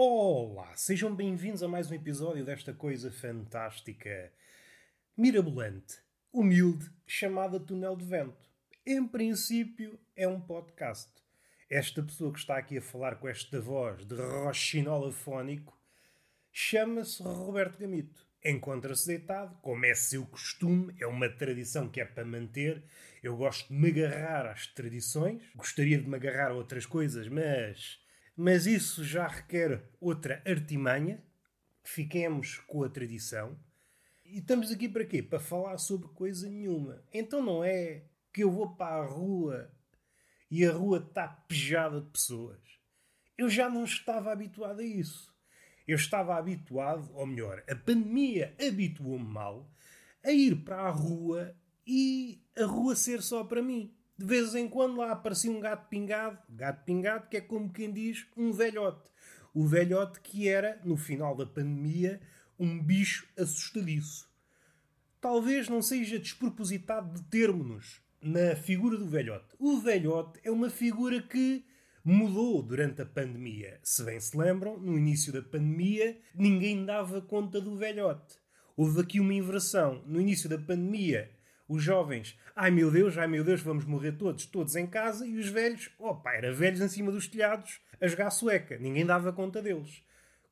Olá, sejam bem-vindos a mais um episódio desta coisa fantástica, mirabolante, humilde, chamada Túnel de Vento. Em princípio, é um podcast. Esta pessoa que está aqui a falar com esta voz de roxinola fónico chama-se Roberto Gamito. Encontra-se deitado, como é seu costume, é uma tradição que é para manter. Eu gosto de me agarrar às tradições, gostaria de me agarrar a outras coisas, mas mas isso já requer outra artimanha. Fiquemos com a tradição. E estamos aqui para quê? Para falar sobre coisa nenhuma. Então não é que eu vou para a rua e a rua está pejada de pessoas. Eu já não estava habituado a isso. Eu estava habituado, ou melhor, a pandemia habituou-me mal a ir para a rua e a rua ser só para mim. De vez em quando lá aparecia um gato pingado, gato pingado que é como quem diz um velhote. O velhote que era, no final da pandemia, um bicho assustadiço. Talvez não seja despropositado de termos na figura do velhote. O velhote é uma figura que mudou durante a pandemia. Se bem se lembram, no início da pandemia ninguém dava conta do velhote. Houve aqui uma inversão. No início da pandemia os jovens, ai meu Deus, ai meu Deus, vamos morrer todos, todos em casa, e os velhos, opa, era velhos em cima dos telhados, a jogar sueca, ninguém dava conta deles.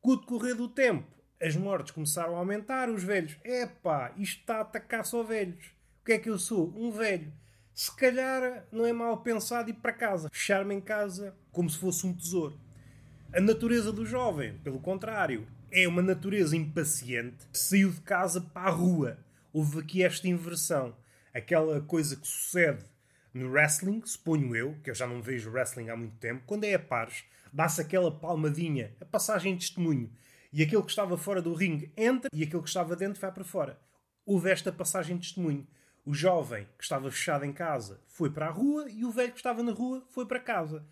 Com o decorrer do tempo, as mortes começaram a aumentar, os velhos, epá, isto está a atacar só velhos. O que é que eu sou? Um velho. Se calhar não é mal pensado ir para casa, fechar-me em casa como se fosse um tesouro. A natureza do jovem, pelo contrário, é uma natureza impaciente, saiu de casa para a rua. Houve aqui esta inversão aquela coisa que sucede no wrestling, suponho eu, que eu já não vejo wrestling há muito tempo, quando é a pares, dá-se aquela palmadinha, a passagem de testemunho, e aquele que estava fora do ringue entra e aquele que estava dentro vai para fora. Houve esta passagem de testemunho. O jovem que estava fechado em casa foi para a rua e o velho que estava na rua foi para casa.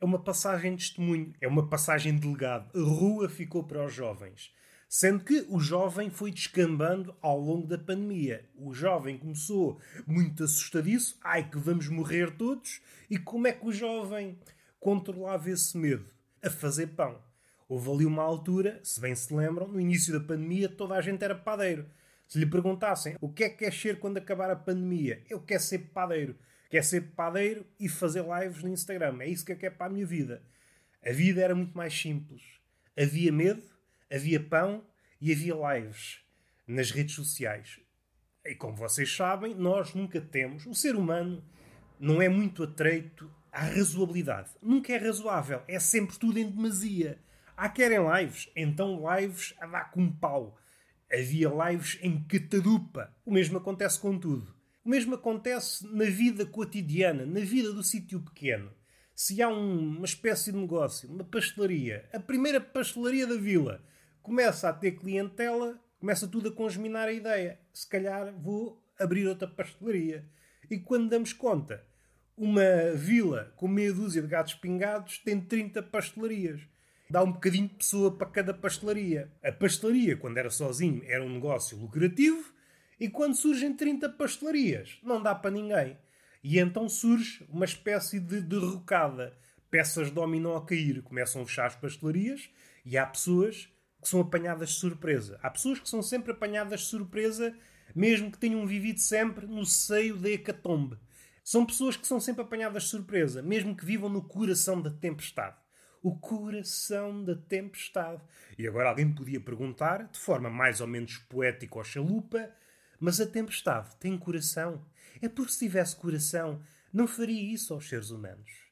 É uma passagem de testemunho, é uma passagem de legado. A rua ficou para os jovens. Sendo que o jovem foi descambando ao longo da pandemia. O jovem começou muito assustadiço, ai que vamos morrer todos, e como é que o jovem controlava esse medo? A fazer pão. Houve ali uma altura, se bem se lembram, no início da pandemia toda a gente era padeiro. Se lhe perguntassem o que é que quer ser quando acabar a pandemia, eu quero ser padeiro. Quero ser padeiro e fazer lives no Instagram. É isso que eu quero para a minha vida. A vida era muito mais simples. Havia medo, havia pão e havia lives nas redes sociais. E como vocês sabem, nós nunca temos. O ser humano não é muito atreito à razoabilidade. Nunca é razoável. É sempre tudo em demasia. Há querem lives? Então lives a dar com pau. Havia lives em catadupa. O mesmo acontece com tudo. O mesmo acontece na vida cotidiana, na vida do sítio pequeno. Se há um, uma espécie de negócio, uma pastelaria, a primeira pastelaria da vila, começa a ter clientela, começa tudo a congeminar a ideia. Se calhar vou abrir outra pastelaria. E quando damos conta, uma vila com meia dúzia de gatos pingados tem 30 pastelarias. Dá um bocadinho de pessoa para cada pastelaria. A pastelaria, quando era sozinho, era um negócio lucrativo. E quando surgem 30 pastelarias, não dá para ninguém. E então surge uma espécie de derrocada. Peças de dominó a cair. Começam a fechar as pastelarias e há pessoas que são apanhadas de surpresa. Há pessoas que são sempre apanhadas de surpresa, mesmo que tenham vivido sempre no seio da hecatombe. São pessoas que são sempre apanhadas de surpresa, mesmo que vivam no coração da tempestade. O coração da tempestade. E agora alguém podia perguntar, de forma mais ou menos poética ou chalupa, mas a tempestade tem coração? É porque se tivesse coração, não faria isso aos seres humanos.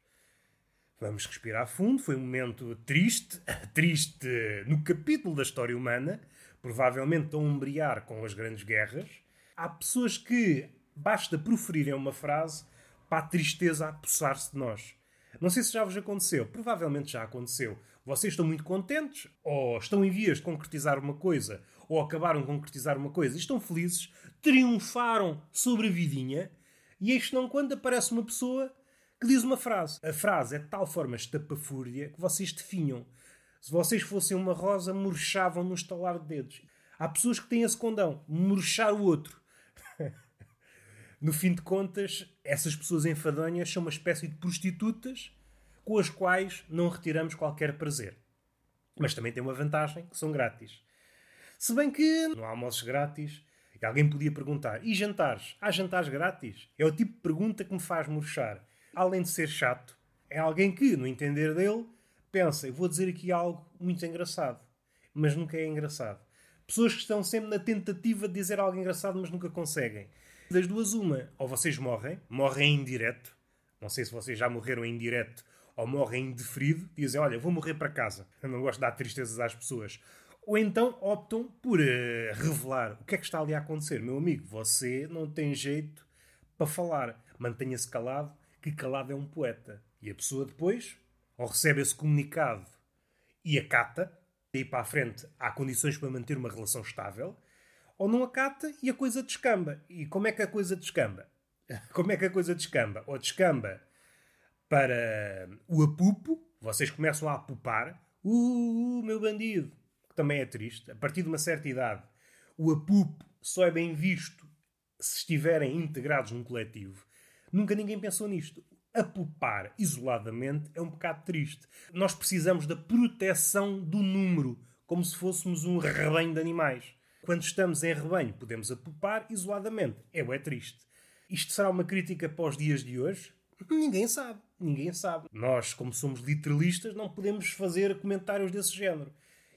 Vamos respirar fundo. Foi um momento triste, triste no capítulo da história humana, provavelmente a umbrear com as grandes guerras. Há pessoas que basta proferirem uma frase para a tristeza apossar-se de nós. Não sei se já vos aconteceu, provavelmente já aconteceu. Vocês estão muito contentes, ou estão em vias de concretizar uma coisa, ou acabaram de concretizar uma coisa e estão felizes, triunfaram sobre a vidinha, e este não quando aparece uma pessoa que diz uma frase. A frase é de tal forma estapafúrdia que vocês definham. Se vocês fossem uma rosa, murchavam no estalar de dedos. Há pessoas que têm esse condão, murchar o outro. no fim de contas, essas pessoas enfadonhas são uma espécie de prostitutas com as quais não retiramos qualquer prazer. Mas também tem uma vantagem, que são grátis. Se bem que não há almoços grátis. E alguém podia perguntar: e jantares? Há jantares grátis? É o tipo de pergunta que me faz murchar. Além de ser chato, é alguém que, no entender dele, pensa: eu vou dizer aqui algo muito engraçado. Mas nunca é engraçado. Pessoas que estão sempre na tentativa de dizer algo engraçado, mas nunca conseguem. Das duas, uma. Ou vocês morrem, morrem em direto. Não sei se vocês já morreram em direto ou morrem em deferido. Dizem, olha, vou morrer para casa. Eu não gosto de dar tristezas às pessoas. Ou então optam por uh, revelar o que é que está ali a acontecer. Meu amigo, você não tem jeito para falar. Mantenha-se calado, que calado é um poeta. E a pessoa depois, ou recebe esse comunicado e acata, daí para a frente há condições para manter uma relação estável, ou não acata e a coisa descamba. E como é que a coisa descamba? Como é que a coisa descamba? Ou descamba para o apupo, vocês começam a apupar, uh, uh, meu bandido, que também é triste, a partir de uma certa idade, o apupo só é bem visto se estiverem integrados num coletivo. Nunca ninguém pensou nisto. Apupar isoladamente é um bocado triste. Nós precisamos da proteção do número, como se fôssemos um rebanho de animais. Quando estamos em rebanho, podemos apupar isoladamente. É, é triste. Isto será uma crítica para os dias de hoje? Ninguém sabe. Ninguém sabe. Nós, como somos literalistas, não podemos fazer comentários desse género.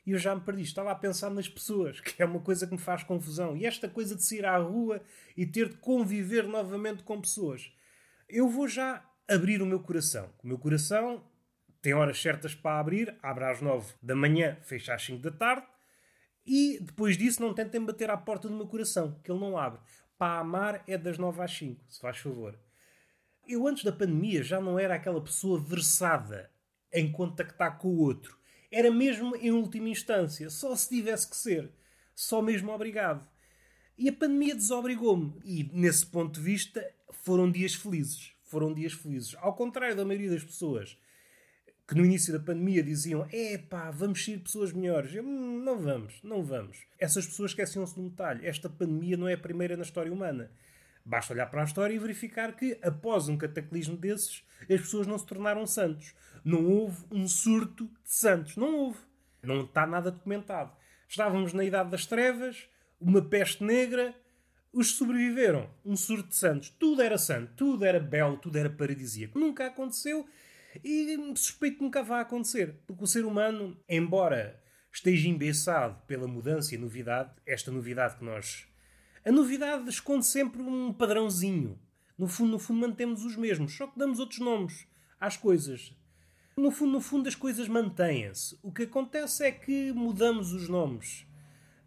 E eu já me perdi. Estava a pensar nas pessoas, que é uma coisa que me faz confusão. E esta coisa de sair à rua e ter de conviver novamente com pessoas. Eu vou já abrir o meu coração. O meu coração tem horas certas para abrir, abre às 9 da manhã, fecha às 5 da tarde, e depois disso não tentem bater à porta do meu coração, que ele não abre. Para amar é das 9 às 5, se faz favor. Eu antes da pandemia já não era aquela pessoa versada em contactar com o outro. Era mesmo em última instância, só se tivesse que ser. Só mesmo obrigado. E a pandemia desobrigou-me. E nesse ponto de vista foram dias felizes foram dias felizes. Ao contrário da maioria das pessoas que no início da pandemia diziam: é pá, vamos ser pessoas melhores. Eu, hum, não vamos, não vamos. Essas pessoas esqueciam-se de um detalhe: esta pandemia não é a primeira na história humana. Basta olhar para a história e verificar que, após um cataclismo desses, as pessoas não se tornaram santos. Não houve um surto de santos. Não houve. Não está nada documentado. Estávamos na Idade das Trevas, uma peste negra, os sobreviveram. Um surto de santos. Tudo era santo, tudo era belo, tudo era paradisíaco. Nunca aconteceu e suspeito que nunca vai acontecer. Porque o ser humano, embora esteja embeçado pela mudança e novidade, esta novidade que nós. A novidade esconde sempre um padrãozinho. No fundo, no fundo, mantemos os mesmos, só que damos outros nomes às coisas. No fundo, no fundo, as coisas mantêm-se. O que acontece é que mudamos os nomes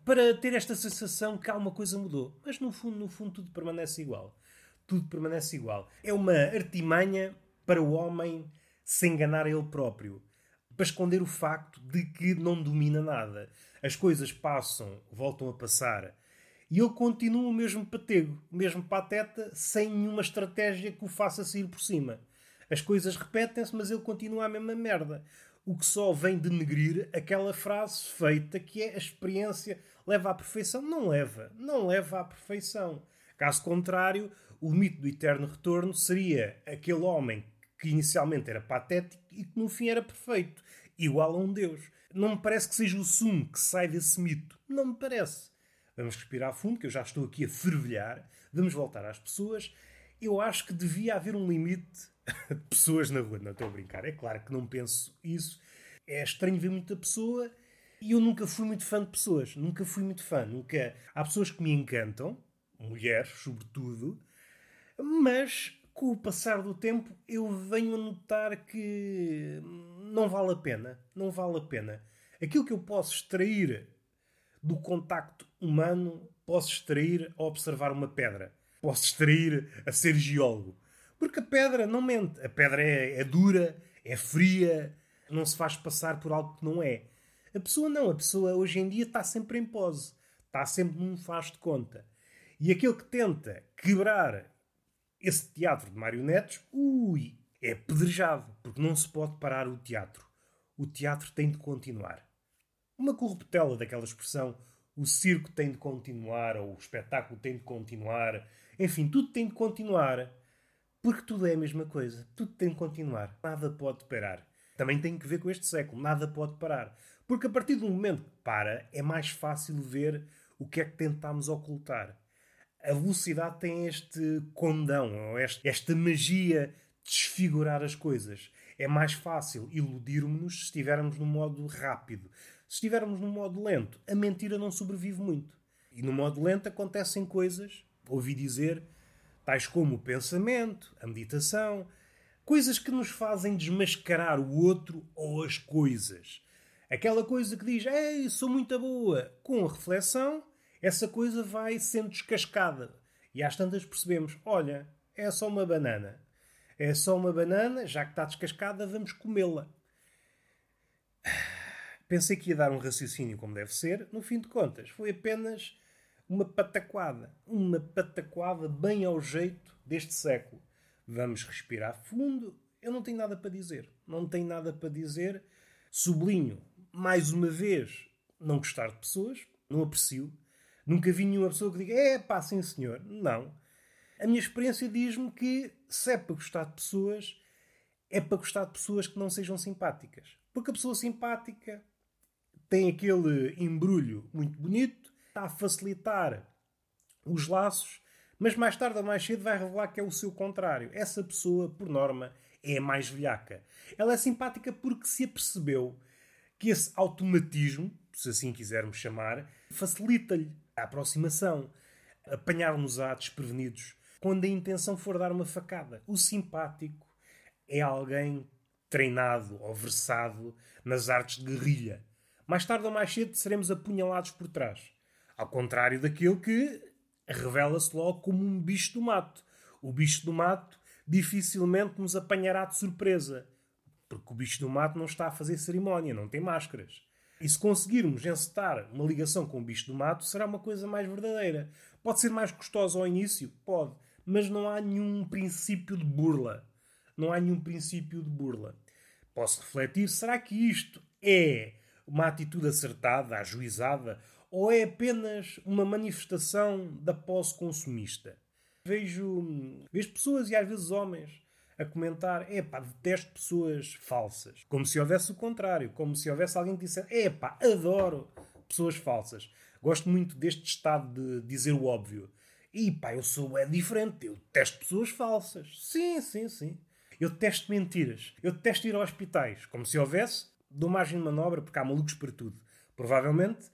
para ter esta sensação que alguma coisa mudou. Mas no fundo, no fundo, tudo permanece igual. Tudo permanece igual. É uma artimanha para o homem se enganar a ele próprio. Para esconder o facto de que não domina nada. As coisas passam, voltam a passar. E ele continua o mesmo patego, o mesmo pateta, sem nenhuma estratégia que o faça sair por cima. As coisas repetem-se, mas ele continua a mesma merda o que só vem denegrir aquela frase feita que é a experiência leva à perfeição. Não leva, não leva à perfeição. Caso contrário, o mito do eterno retorno seria aquele homem que inicialmente era patético e que no fim era perfeito, igual a um Deus. Não me parece que seja o sumo que sai desse mito. Não me parece. Vamos respirar fundo, que eu já estou aqui a fervilhar. Vamos voltar às pessoas. Eu acho que devia haver um limite de pessoas na rua. Não estou a brincar. É claro que não penso isso. É estranho ver muita pessoa e eu nunca fui muito fã de pessoas. Nunca fui muito fã. Nunca... Há pessoas que me encantam, mulheres, sobretudo, mas com o passar do tempo eu venho a notar que não vale a pena. Não vale a pena. Aquilo que eu posso extrair do contacto humano, posso extrair a observar uma pedra. Posso extrair a ser geólogo. Porque a pedra não mente. A pedra é, é dura, é fria, não se faz passar por algo que não é. A pessoa não. A pessoa hoje em dia está sempre em pose. Está sempre num faz de conta. E aquele que tenta quebrar esse teatro de marionetes, ui, é pedrejado. Porque não se pode parar o teatro. O teatro tem de continuar. Uma corruptela daquela expressão, o circo tem de continuar, ou o espetáculo tem de continuar. Enfim, tudo tem de continuar porque tudo é a mesma coisa. Tudo tem de continuar. Nada pode parar. também tem que ver com este século. Nada pode parar. Porque a partir do momento que para, é mais fácil ver o que é que tentámos ocultar. A velocidade tem este condão, ou esta magia de desfigurar as coisas. É mais fácil iludirmos-nos se estivermos no modo rápido. Se estivermos no modo lento, a mentira não sobrevive muito. E no modo lento acontecem coisas, ouvi dizer, tais como o pensamento, a meditação, coisas que nos fazem desmascarar o outro ou as coisas. Aquela coisa que diz, ei, sou muito boa, com a reflexão, essa coisa vai sendo descascada. E às tantas percebemos, olha, é só uma banana. É só uma banana, já que está descascada, vamos comê-la. Pensei que ia dar um raciocínio como deve ser, no fim de contas, foi apenas uma pataquada. Uma pataquada bem ao jeito deste século. Vamos respirar fundo. Eu não tenho nada para dizer. Não tenho nada para dizer. Sublinho, mais uma vez, não gostar de pessoas. Não aprecio. Nunca vi nenhuma pessoa que diga, é pá, sim senhor. Não. A minha experiência diz-me que se é para gostar de pessoas, é para gostar de pessoas que não sejam simpáticas. Porque a pessoa simpática tem aquele embrulho muito bonito, está a facilitar os laços, mas mais tarde ou mais cedo vai revelar que é o seu contrário. Essa pessoa, por norma, é a mais velhaca. Ela é simpática porque se apercebeu que esse automatismo, se assim quisermos chamar, facilita-lhe a aproximação, apanhar-nos-á desprevenidos quando a intenção for dar uma facada. O simpático é alguém treinado ou versado nas artes de guerrilha. Mais tarde ou mais cedo seremos apunhalados por trás. Ao contrário daquele que revela-se logo como um bicho do mato. O bicho do mato dificilmente nos apanhará de surpresa, porque o bicho do mato não está a fazer cerimónia, não tem máscaras. E se conseguirmos encetar uma ligação com o bicho do mato, será uma coisa mais verdadeira. Pode ser mais custosa ao início? Pode. Mas não há nenhum princípio de burla. Não há nenhum princípio de burla. Posso refletir: será que isto é uma atitude acertada, ajuizada, ou é apenas uma manifestação da posse consumista? Vejo, vejo pessoas e às vezes homens a comentar: é pá, detesto pessoas falsas. Como se houvesse o contrário, como se houvesse alguém que dissesse: é pá, adoro pessoas falsas. Gosto muito deste estado de dizer o óbvio. E pá, eu sou é diferente, eu detesto pessoas falsas. Sim, sim, sim. Eu detesto mentiras. Eu detesto ir a hospitais. Como se houvesse, dou margem de manobra porque há malucos para tudo. Provavelmente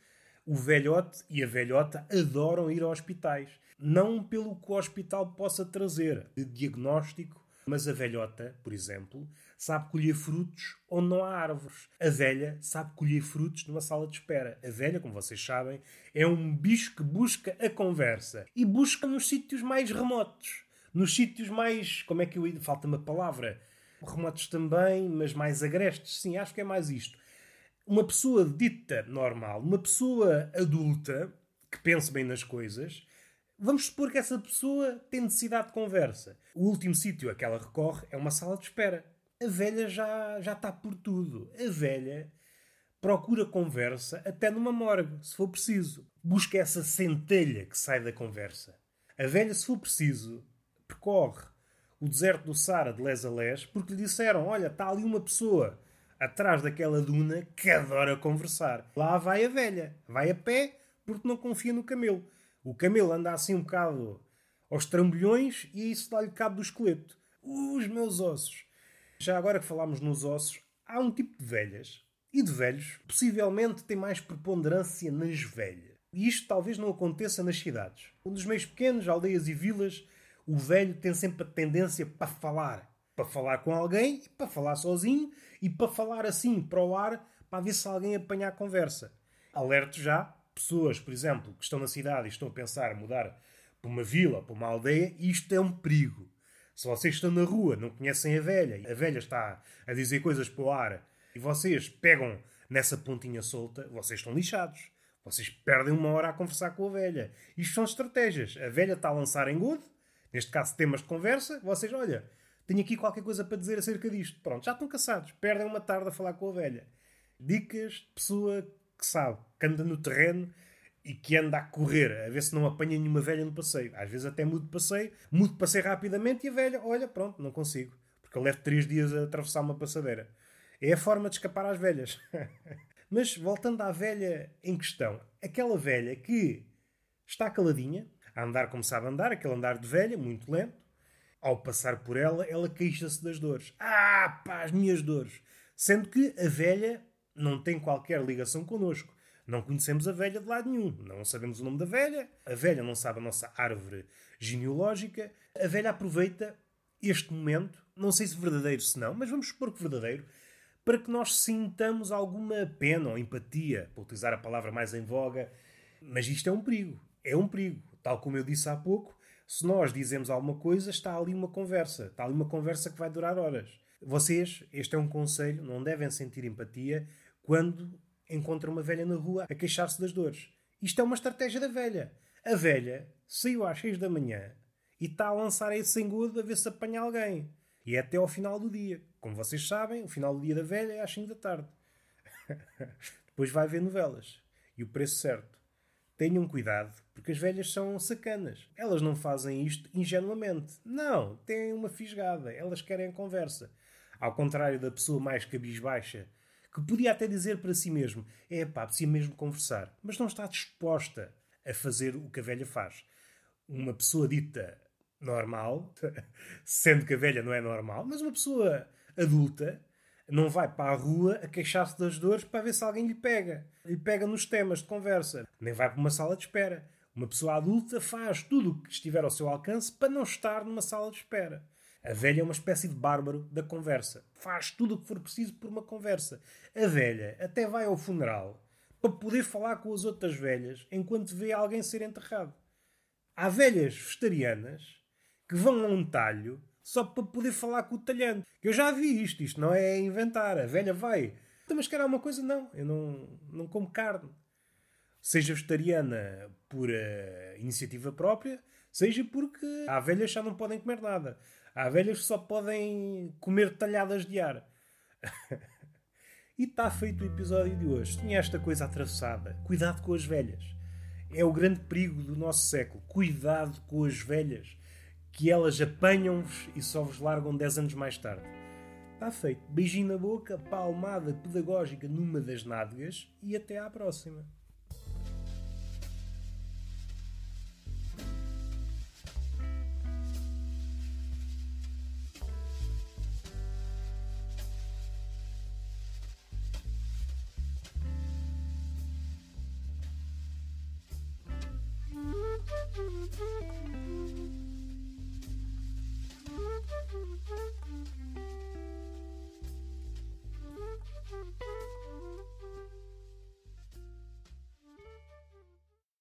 o velhote e a velhota adoram ir a hospitais. Não pelo que o hospital possa trazer de diagnóstico, mas a velhota, por exemplo, sabe colher frutos onde não há árvores. A velha sabe colher frutos numa sala de espera. A velha, como vocês sabem, é um bicho que busca a conversa e busca nos sítios mais remotos. Nos sítios mais. Como é que eu. Falta-me a palavra. Remotos também, mas mais agrestes. Sim, acho que é mais isto uma pessoa dita normal, uma pessoa adulta que pense bem nas coisas, vamos supor que essa pessoa tem necessidade de conversa. O último sítio a que ela recorre é uma sala de espera. A velha já, já está por tudo. A velha procura conversa até numa morgue, se for preciso. Busca essa centelha que sai da conversa. A velha, se for preciso, percorre o deserto do Sara de les a les porque lhe disseram: Olha, está ali uma pessoa atrás daquela duna que adora conversar. Lá vai a velha, vai a pé porque não confia no camelo. O camelo anda assim um bocado aos trambolhões e isso dá-lhe cabo do esqueleto. Os meus ossos. Já agora que falámos nos ossos, há um tipo de velhas e de velhos, possivelmente tem mais preponderância nas velhas. E isto talvez não aconteça nas cidades. Dos meios pequenos, aldeias e vilas, o velho tem sempre a tendência para falar. Para falar com alguém para falar sozinho e para falar assim para o ar para ver se alguém apanha a conversa. Alerto já pessoas, por exemplo, que estão na cidade e estão a pensar mudar para uma vila, para uma aldeia, isto é um perigo. Se vocês estão na rua, não conhecem a velha, a velha está a dizer coisas para o ar e vocês pegam nessa pontinha solta, vocês estão lixados. Vocês perdem uma hora a conversar com a velha. Isto são estratégias. A velha está a lançar em good, neste caso temas de conversa, vocês, olha, tenho aqui qualquer coisa para dizer acerca disto. Pronto, já estão cansados. Perdem uma tarde a falar com a velha. Dicas de pessoa que sabe, que anda no terreno e que anda a correr, a ver se não apanha nenhuma velha no passeio. Às vezes até mudo de passeio, mudo de passeio rapidamente e a velha, olha, pronto, não consigo. Porque eu levo três dias a atravessar uma passadeira. É a forma de escapar às velhas. Mas voltando à velha em questão, aquela velha que está caladinha, a andar como sabe andar, aquele andar de velha, muito lento, ao passar por ela, ela queixa-se das dores. Ah, pá, as minhas dores! Sendo que a velha não tem qualquer ligação connosco. Não conhecemos a velha de lado nenhum. Não sabemos o nome da velha. A velha não sabe a nossa árvore genealógica. A velha aproveita este momento, não sei se verdadeiro se não, mas vamos supor que verdadeiro, para que nós sintamos alguma pena ou empatia, para utilizar a palavra mais em voga. Mas isto é um perigo. É um perigo. Tal como eu disse há pouco, se nós dizemos alguma coisa, está ali uma conversa. Está ali uma conversa que vai durar horas. Vocês, este é um conselho, não devem sentir empatia quando encontram uma velha na rua a queixar-se das dores. Isto é uma estratégia da velha. A velha saiu às 6 da manhã e está a lançar esse engodo a ver se apanha alguém. E é até ao final do dia. Como vocês sabem, o final do dia da velha é às 5 da tarde. Depois vai ver novelas. E o preço certo. Tenham cuidado, porque as velhas são sacanas. Elas não fazem isto ingenuamente. Não, têm uma fisgada. Elas querem conversa. Ao contrário da pessoa mais cabisbaixa, que podia até dizer para si mesmo: é pá, precisa mesmo conversar, mas não está disposta a fazer o que a velha faz. Uma pessoa dita normal, sendo que a velha não é normal, mas uma pessoa adulta não vai para a rua a queixar-se das dores para ver se alguém lhe pega. Lhe pega nos temas de conversa. Nem vai para uma sala de espera. Uma pessoa adulta faz tudo o que estiver ao seu alcance para não estar numa sala de espera. A velha é uma espécie de bárbaro da conversa. Faz tudo o que for preciso por uma conversa. A velha até vai ao funeral para poder falar com as outras velhas enquanto vê alguém ser enterrado. Há velhas vegetarianas que vão a um talho só para poder falar com o talhante. Eu já vi isto, isto não é inventar. A velha vai. Então, mas quer alguma coisa? Não, eu não, não como carne. Seja vegetariana por uh, iniciativa própria, seja porque há velhas que já não podem comer nada. Há velhas que só podem comer talhadas de ar. e está feito o episódio de hoje. Tinha esta coisa atravessada. Cuidado com as velhas. É o grande perigo do nosso século. Cuidado com as velhas que elas apanham-vos e só vos largam 10 anos mais tarde. Está feito. Beijinho na boca, palmada pedagógica numa das nádegas e até à próxima.